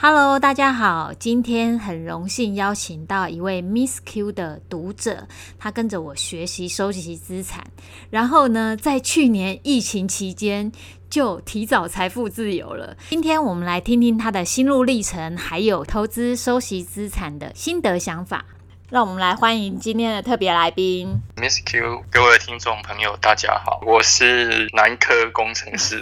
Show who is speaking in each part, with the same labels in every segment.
Speaker 1: Hello，大家好，今天很荣幸邀请到一位 Miss Q 的读者，他跟着我学习收集资产，然后呢，在去年疫情期间就提早财富自由了。今天我们来听听他的心路历程，还有投资收集资产的心得想法。让我们来欢迎今天的特别来宾
Speaker 2: ，Miss Q，各位听众朋友，大家好，我是南科工程师，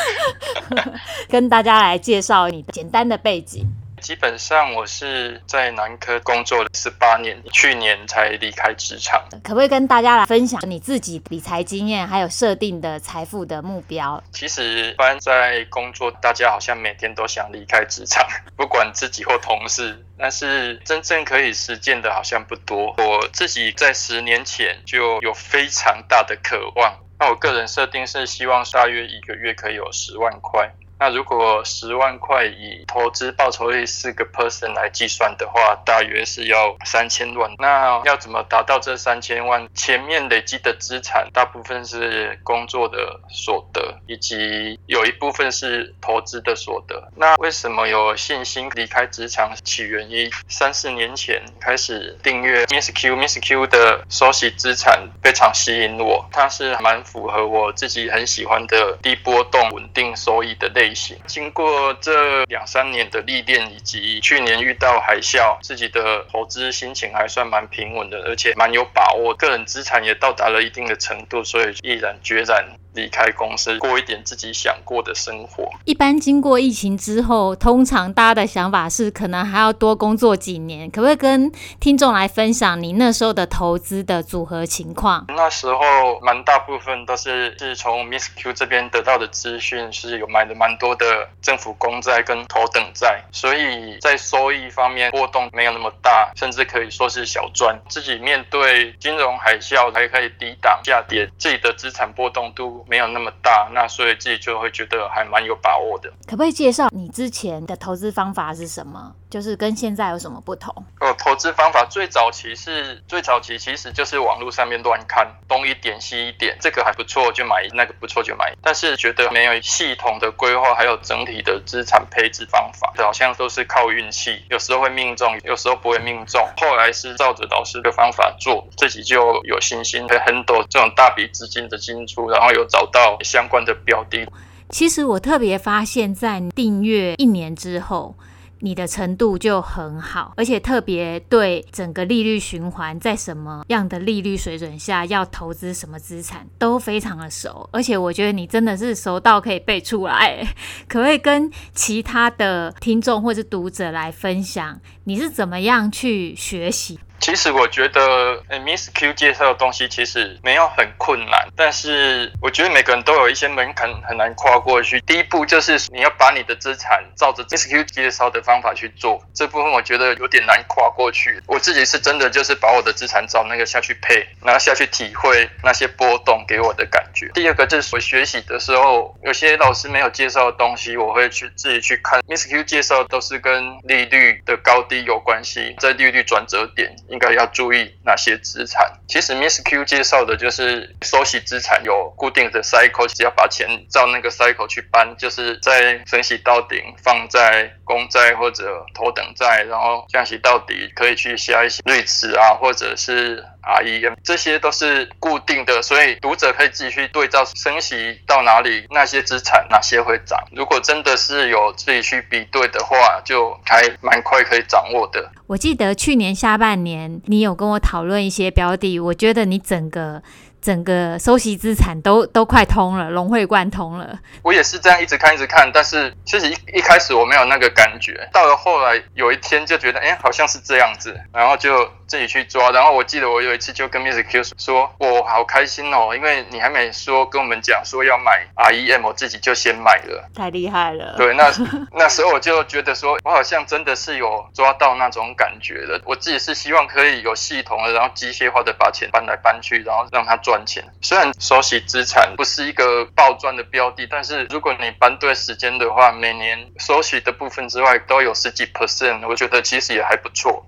Speaker 1: 跟大家来介绍你的简单的背景。
Speaker 2: 基本上我是在南科工作了十八年，去年才离开职场。
Speaker 1: 可不可以跟大家来分享你自己理财经验，还有设定的财富的目标？
Speaker 2: 其实，一般在工作，大家好像每天都想离开职场，不管自己或同事，但是真正可以实践的好像不多。我自己在十年前就有非常大的渴望，那我个人设定是希望大约一个月可以有十万块。那如果十万块以投资报酬率四个 percent 来计算的话，大约是要三千万。那要怎么达到这三千万？前面累积的资产大部分是工作的所得，以及有一部分是投资的所得。那为什么有信心离开职场？起源于三四年前开始订阅 Miss Q，Miss Q 的收息资产非常吸引我，它是蛮符合我自己很喜欢的低波动、稳定收益的类。经过这两三年的历练，以及去年遇到海啸，自己的投资心情还算蛮平稳的，而且蛮有把握，个人资产也到达了一定的程度，所以毅然决然。离开公司，过一点自己想过的生活。
Speaker 1: 一般经过疫情之后，通常大家的想法是，可能还要多工作几年。可不可以跟听众来分享你那时候的投资的组合情况？
Speaker 2: 那时候蛮大部分都是是从 Miss Q 这边得到的资讯，是有买的蛮多的政府公债跟头等债，所以在收益方面波动没有那么大，甚至可以说是小赚。自己面对金融海啸还可以抵挡下跌，自己的资产波动度。没有那么大，那所以自己就会觉得还蛮有把握的。
Speaker 1: 可不可以介绍你之前的投资方法是什么？就是跟现在有什么不同？
Speaker 2: 呃，投资方法最早期是最早期，其实就是网络上面乱看，东一点西一点，这个还不错就买，那个不错就买。但是觉得没有系统的规划，还有整体的资产配置方法，好像都是靠运气，有时候会命中，有时候不会命中。后来是照着老师的方法做，自己就有信心，会很多这种大笔资金的进出，然后有找到相关的标的。
Speaker 1: 其实我特别发现，在订阅一年之后。你的程度就很好，而且特别对整个利率循环，在什么样的利率水准下要投资什么资产都非常的熟，而且我觉得你真的是熟到可以背出来，可不可以跟其他的听众或是读者来分享，你是怎么样去学习？
Speaker 2: 其实我觉得，Miss Q 介绍的东西其实没有很困难，但是我觉得每个人都有一些门槛很难跨过去。第一步就是你要把你的资产照着 Miss Q 介绍的方法去做，这部分我觉得有点难跨过去。我自己是真的就是把我的资产照那个下去配，然后下去体会那些波动给我的感觉。第二个就是我学习的时候，有些老师没有介绍的东西，我会去自己去看。Miss Q 介绍都是跟利率的高低有关系，在利率转折点。应该要注意哪些资产？其实 Miss Q 介绍的就是收息资产有固定的 cycle，只要把钱照那个 cycle 去搬，就是在升息到顶放在公债或者头等债，然后降息到底可以去下一些瑞慈啊，或者是。REM 这些都是固定的，所以读者可以自己去对照升息到哪里，那些资产哪些会涨。如果真的是有自己去比对的话，就还蛮快可以掌握的。
Speaker 1: 我记得去年下半年你有跟我讨论一些标的，我觉得你整个。整个收息资产都都快通了，融会贯通了。
Speaker 2: 我也是这样一直看一直看，但是其实一一开始我没有那个感觉，到了后来有一天就觉得，哎，好像是这样子，然后就自己去抓。然后我记得我有一次就跟 Miss Q 说，我好开心哦，因为你还没说跟我们讲说要买 REM，我自己就先买了，
Speaker 1: 太厉害了。
Speaker 2: 对，那 那时候我就觉得说，我好像真的是有抓到那种感觉了。我自己是希望可以有系统的，然后机械化的把钱搬来搬去，然后让它赚钱。虽然收息资产不是一个暴赚的标的，但是如果你搬对时间的话，每年收息的部分之外都有十几 percent，我觉得其实也还不错。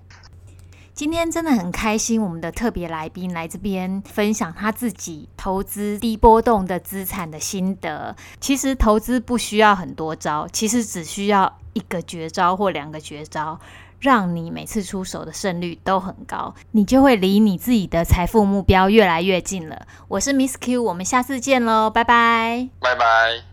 Speaker 1: 今天真的很开心，我们的特别来宾来这边分享他自己投资低波动的资产的心得。其实投资不需要很多招，其实只需要一个绝招或两个绝招，让你每次出手的胜率都很高，你就会离你自己的财富目标越来越近了。我是 Miss Q，我们下次见喽，拜拜，
Speaker 2: 拜拜。